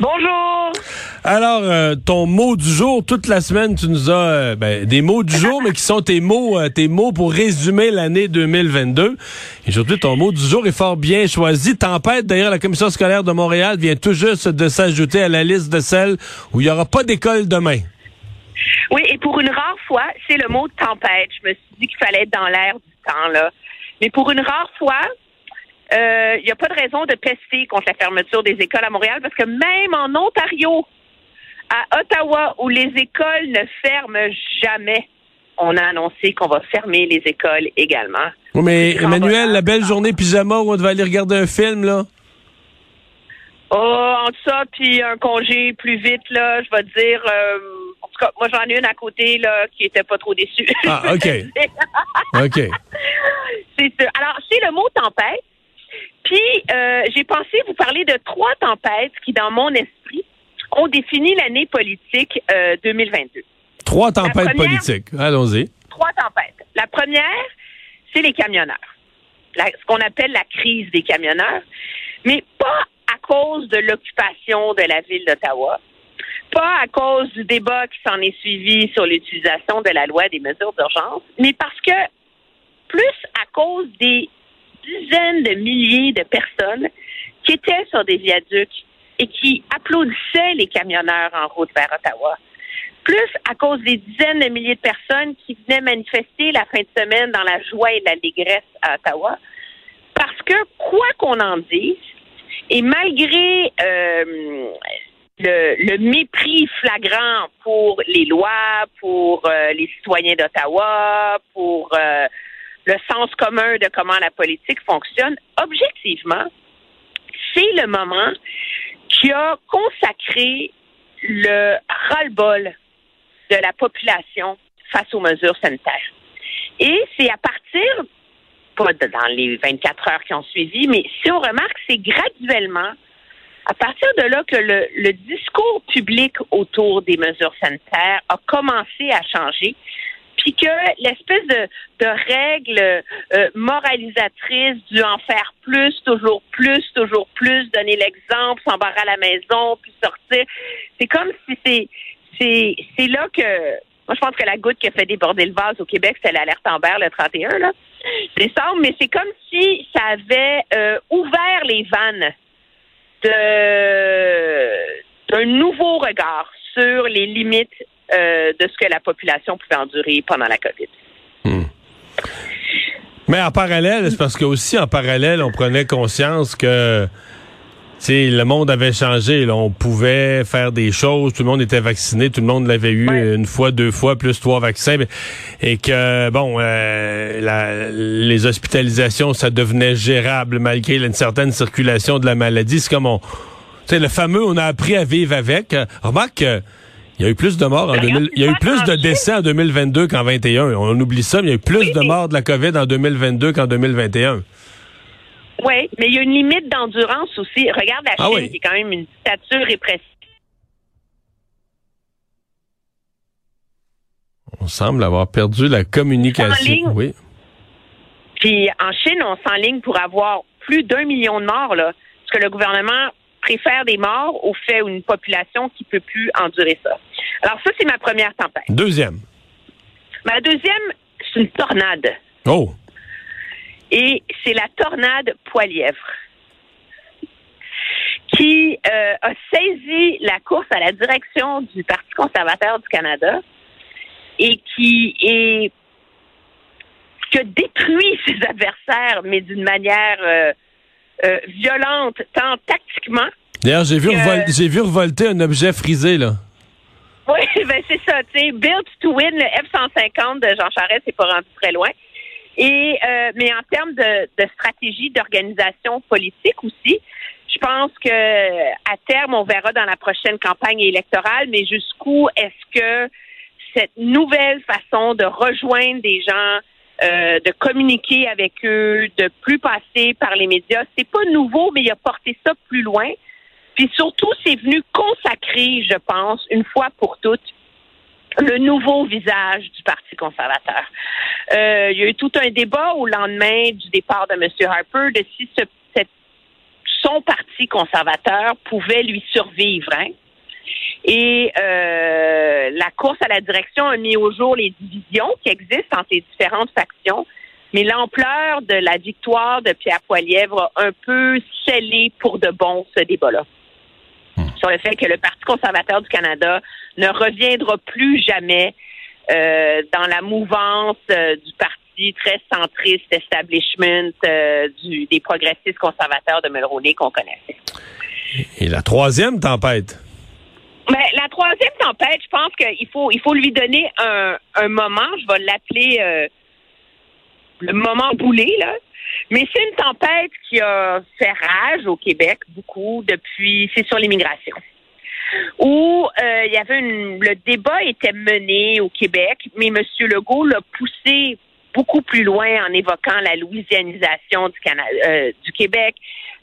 Bonjour. Alors, euh, ton mot du jour, toute la semaine, tu nous as euh, ben, des mots du jour, mais qui sont tes mots, euh, tes mots pour résumer l'année 2022. Et aujourd'hui, ton mot du jour est fort bien choisi. Tempête, d'ailleurs, la commission scolaire de Montréal vient tout juste de s'ajouter à la liste de celles où il n'y aura pas d'école demain. Oui, et pour une rare fois, c'est le mot tempête. Je me suis dit qu'il fallait être dans l'air du temps, là. Mais pour une rare fois, il n'y a pas de raison de pester contre la fermeture des écoles à Montréal parce que même en Ontario, à Ottawa, où les écoles ne ferment jamais, on a annoncé qu'on va fermer les écoles également. Oui, mais Emmanuel, la belle journée pyjama où on devait aller regarder un film, là? Oh, entre ça puis un congé plus vite, là, je vais te dire... Euh, en tout cas, moi, j'en ai une à côté, là, qui était pas trop déçue. Ah, OK. OK. C'est ça. Alors, c'est le mot tempête. Puis, euh, j'ai pensé vous parler de trois tempêtes qui, dans mon esprit, ont défini l'année politique 2022. Trois tempêtes politiques. Allons-y. Trois tempêtes. La première, c'est les camionneurs. ce qu'on appelle la crise des camionneurs. Mais pas à cause de l'occupation de la ville d'Ottawa, pas à cause du débat qui s'en est suivi sur l'utilisation de la loi des mesures d'urgence, mais parce que plus à cause des dizaines de milliers de personnes qui étaient sur des viaducs et qui applaudissaient les camionneurs en route vers Ottawa. Plus à cause des dizaines de milliers de personnes qui venaient manifester la fin de semaine dans la joie et l'allégresse à Ottawa. Parce que, quoi qu'on en dise, et malgré euh, le, mépris flagrant pour les lois, pour euh, les citoyens d'Ottawa, pour euh, le sens commun de comment la politique fonctionne, objectivement, c'est le moment qui a consacré le ras-le-bol de la population face aux mesures sanitaires. Et c'est à partir, pas dans les 24 heures qui ont suivi, mais si on remarque, c'est graduellement à partir de là que le, le, discours public autour des mesures sanitaires a commencé à changer puis que l'espèce de, règle euh, moralisatrice du en faire plus, toujours plus, toujours plus, donner l'exemple, s'embarrer à la maison, puis sortir, c'est comme si c'est là que moi je pense que la goutte qui a fait déborder le vase au Québec, c'est l'alerte Amber le 31 là. Décembre, mais c'est comme si ça avait euh, ouvert les vannes d'un nouveau regard sur les limites euh, de ce que la population pouvait endurer pendant la COVID. Hmm. Mais en parallèle, c'est parce que aussi en parallèle, on prenait conscience que le monde avait changé. On pouvait faire des choses. Tout le monde était vacciné. Tout le monde l'avait eu une fois, deux fois, plus trois vaccins. Et que, bon, euh, les hospitalisations, ça devenait gérable malgré une certaine circulation de la maladie. C'est comme on... sais, le fameux, on a appris à vivre avec. Remarque il y a eu plus de morts en 2000, il y a eu plus de décès en 2022 qu'en 21. On oublie ça, mais il y a eu plus de morts de la COVID en 2022 qu'en 2021. Oui, mais il y a une limite d'endurance aussi. Regarde la ah Chine, qui est quand même une dictature répressive. On semble avoir perdu la communication. Oui. Puis en Chine, on s'enligne pour avoir plus d'un million de morts, là. Parce que le gouvernement préfère des morts au fait une population qui peut plus endurer ça. Alors ça, c'est ma première tempête. Deuxième. Ma deuxième, c'est une tornade. Oh. Et c'est la tornade Poilièvre qui euh, a saisi la course à la direction du Parti conservateur du Canada et qui est qui a détruit ses adversaires, mais d'une manière euh, euh, violente, tant tactiquement. D'ailleurs, j'ai vu, j'ai vu revolter un objet frisé, là. Oui, ben c'est ça, tu sais, Built to Win, le F-150 de Jean Charest, c'est pas rendu très loin. Et euh, mais en termes de, de stratégie d'organisation politique aussi, je pense que à terme, on verra dans la prochaine campagne électorale, mais jusqu'où est-ce que cette nouvelle façon de rejoindre des gens euh, de communiquer avec eux, de plus passer par les médias. C'est pas nouveau, mais il a porté ça plus loin. Puis surtout, c'est venu consacrer, je pense, une fois pour toutes, le nouveau visage du Parti conservateur. Euh, il y a eu tout un débat au lendemain du départ de M. Harper de si son parti conservateur pouvait lui survivre. Hein? Et euh, la course à la direction a mis au jour les divisions qui existent entre les différentes factions. Mais l'ampleur de la victoire de Pierre Poilièvre a un peu scellé pour de bon ce débat-là. Hmm. Sur le fait que le Parti conservateur du Canada ne reviendra plus jamais euh, dans la mouvance euh, du parti très centriste establishment euh, du, des progressistes conservateurs de Mulroney qu'on connaissait. Et la troisième tempête? Mais la troisième tempête, je pense qu'il faut, il faut lui donner un, un moment. Je vais l'appeler euh, le moment boulé, là. Mais c'est une tempête qui a fait rage au Québec beaucoup depuis. C'est sur l'immigration. Où euh, il y avait une, le débat était mené au Québec, mais M. Legault l'a poussé beaucoup plus loin en évoquant la louisianisation du, Canada, euh, du Québec,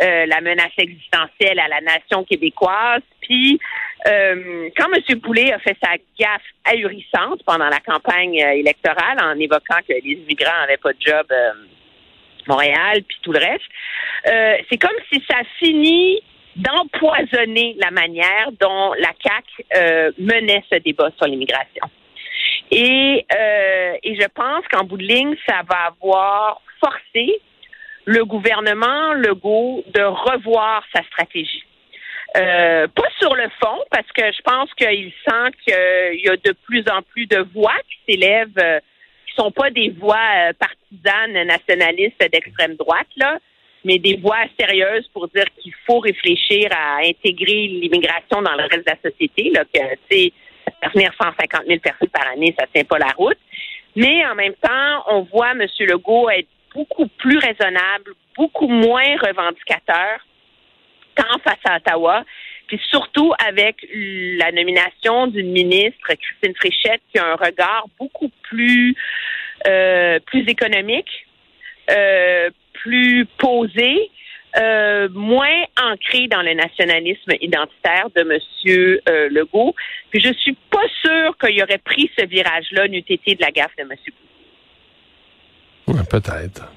euh, la menace existentielle à la nation québécoise. Puis, euh, quand M. Poulet a fait sa gaffe ahurissante pendant la campagne euh, électorale en évoquant que les immigrants n'avaient pas de job à Montréal, puis tout le reste, c'est comme si ça finit d'empoisonner la manière dont la CAQ menait ce débat sur l'immigration. Et, et je pense qu'en bout de ligne, ça va avoir forcé le gouvernement Legault de revoir sa stratégie. Euh, pas sur le fond, parce que je pense qu'il sent qu'il y a de plus en plus de voix qui s'élèvent, euh, qui sont pas des voix euh, partisanes nationalistes d'extrême droite, là, mais des voix sérieuses pour dire qu'il faut réfléchir à intégrer l'immigration dans le reste de la société, là, que, tu venir 150 000 personnes par année, ça tient pas la route. Mais en même temps, on voit M. Legault être beaucoup plus raisonnable, beaucoup moins revendicateur, tant face à Ottawa, puis surtout avec la nomination d'une ministre, Christine Fréchette, qui a un regard beaucoup plus, euh, plus économique, euh, plus posé, euh, moins ancré dans le nationalisme identitaire de M. Legault. Puis je suis pas sûre qu'il aurait pris ce virage-là n'eût été de la gaffe de M. Peut-être.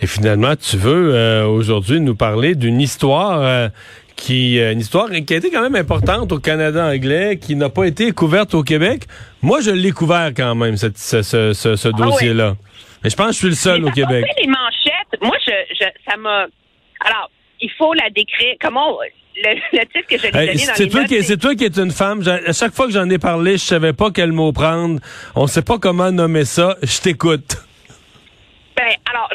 Et finalement, tu veux euh, aujourd'hui nous parler d'une histoire euh, qui euh, une histoire qui a été quand même importante au Canada anglais, qui n'a pas été couverte au Québec. Moi, je l'ai couvert quand même, ce, ce, ah dossier-là. Mais je pense que je suis le seul au Québec. les manchettes, moi, je, ça m'a... Alors, il faut la décrire. Comment... Le, le titre que je l'ai donné dans c'est toi, qui, c'est toi qui es une femme. À chaque fois que j'en ai parlé, je savais pas quel mot prendre. On sait pas comment nommer ça. Je t'écoute.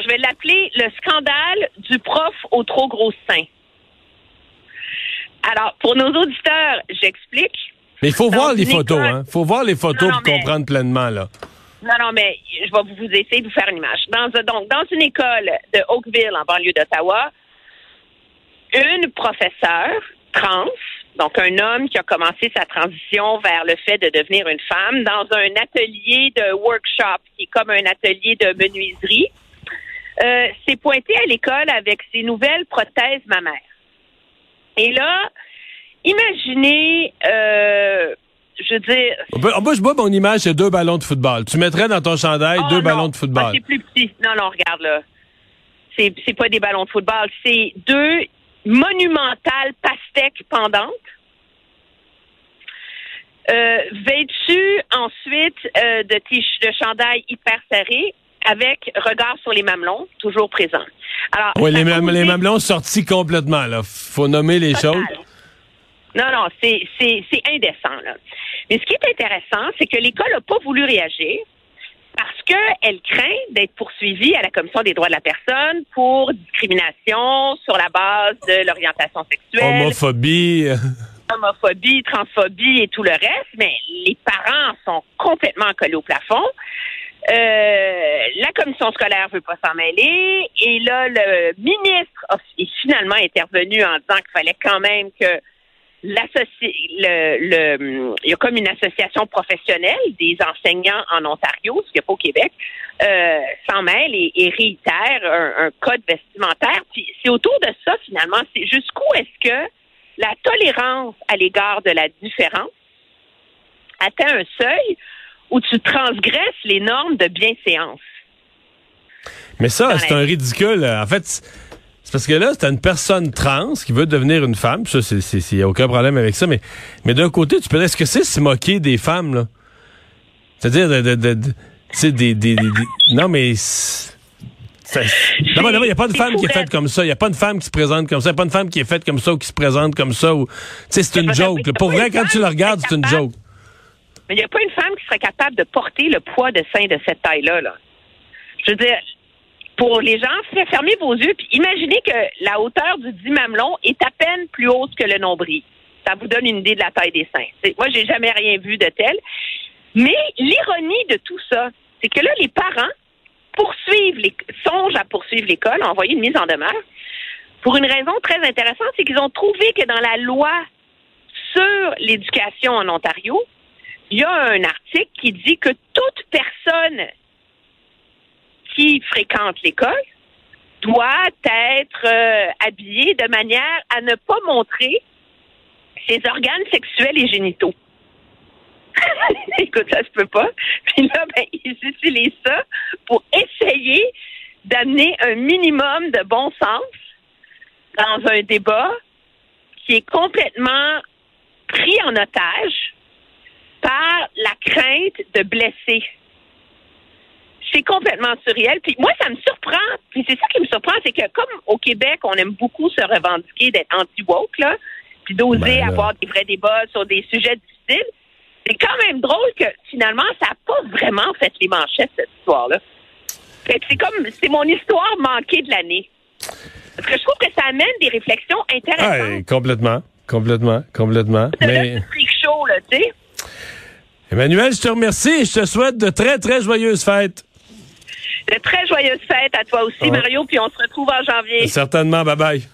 Je vais l'appeler le scandale du prof au trop gros sein. Alors, pour nos auditeurs, j'explique. Mais il faut voir les photos, hein. Il faut voir les photos pour comprendre pleinement, là. Non, non, mais je vais vous essayer de vous faire une image. Dans, donc, dans une école de Oakville, en banlieue d'Ottawa, une professeure trans, donc un homme qui a commencé sa transition vers le fait de devenir une femme, dans un atelier de workshop, qui est comme un atelier de menuiserie, euh, s'est pointé à l'école avec ses nouvelles prothèses mammaires. Et là, imaginez, euh, je veux dire... Moi, je vois mon image, c'est deux ballons de football. Tu mettrais dans ton chandail oh, deux ballons de football. Ah, c'est plus petit. Non, non, regarde là. C'est, c'est pas des ballons de football, c'est deux monumentales pastèques pendantes. Euh, vêtues ensuite euh, de, de chandail hyper serré avec regard sur les mamelons, toujours présent. Alors, oui, les, les, mamelons sortis complètement, là. Faut nommer les choses. Non, non, c'est indécent, là. Mais ce qui est intéressant, c'est que l'école n'a pas voulu réagir parce qu'elle craint d'être poursuivie à la Commission des droits de la personne pour discrimination sur la base de l'orientation sexuelle. Homophobie. Homophobie, transphobie et tout le reste, mais les parents sont complètement collés au plafond. Euh, la commission scolaire veut pas s'en mêler. Et là, le ministre est finalement intervenu en disant qu'il fallait quand même que le, le, il y a comme une association professionnelle des enseignants en Ontario, ce qu'il n'y a pas au Québec, euh, s'en mêle et, réitère un, un, code vestimentaire. Puis c'est autour de ça, finalement, c'est jusqu'où est-ce que la tolérance à l'égard de la différence atteint un seuil où tu transgresses les normes de bienséance. Mais ça, c'est un ridicule. En fait, c'est parce que là, c'est une personne trans qui veut devenir une femme. Ça, il n'y a aucun problème avec ça. Mais, mais d'un côté, tu peux dire, est-ce que c'est se moquer des femmes, là? C'est-à-dire, de, de, de, de des, des, des, Non, mais... D'abord, il n'y a pas de femme qui est faite comme ça. Il n'y a pas de femme qui se présente comme ça. Il n'y a pas de femme qui est faite comme ça ou qui se présente comme ça. Ou... C'est une joke. Pour vrai, quand tu le regardes, c'est une joke. Mais il n'y a pas une femme qui serait capable de porter le poids de sein de cette taille-là. Là. Je veux dire, pour les gens, fermez vos yeux puis imaginez que la hauteur du dit mamelon est à peine plus haute que le nombril. Ça vous donne une idée de la taille des seins. Moi, j'ai jamais rien vu de tel. Mais l'ironie de tout ça, c'est que là, les parents poursuivent les, songent à poursuivre l'école, envoyé une mise en demeure, pour une raison très intéressante, c'est qu'ils ont trouvé que dans la loi sur l'éducation en Ontario, il y a un article qui dit que toute personne qui fréquente l'école doit être euh, habillée de manière à ne pas montrer ses organes sexuels et génitaux. Écoute, ça se peut pas. Puis là, ben, ils utilisent ça pour essayer d'amener un minimum de bon sens dans un débat qui est complètement pris en otage par la crainte de blesser. C'est complètement surréel. Puis moi, ça me surprend. Puis c'est ça qui me surprend, c'est que comme au Québec, on aime beaucoup se revendiquer d'être anti-woke, là, puis d'oser ben avoir des vrais débats sur des sujets difficiles, c'est quand même drôle que finalement, ça n'a pas vraiment fait les manchettes, cette histoire-là. c'est comme, c'est mon histoire manquée de l'année. Parce que je trouve que ça amène des réflexions intéressantes. Ah, complètement, complètement, complètement. C'est mais... chaud, là, tu sais. Emmanuel, je te remercie et je te souhaite de très, très joyeuses fêtes. De très joyeuses fêtes à toi aussi, Mario, puis on se retrouve en janvier. Certainement, bye bye.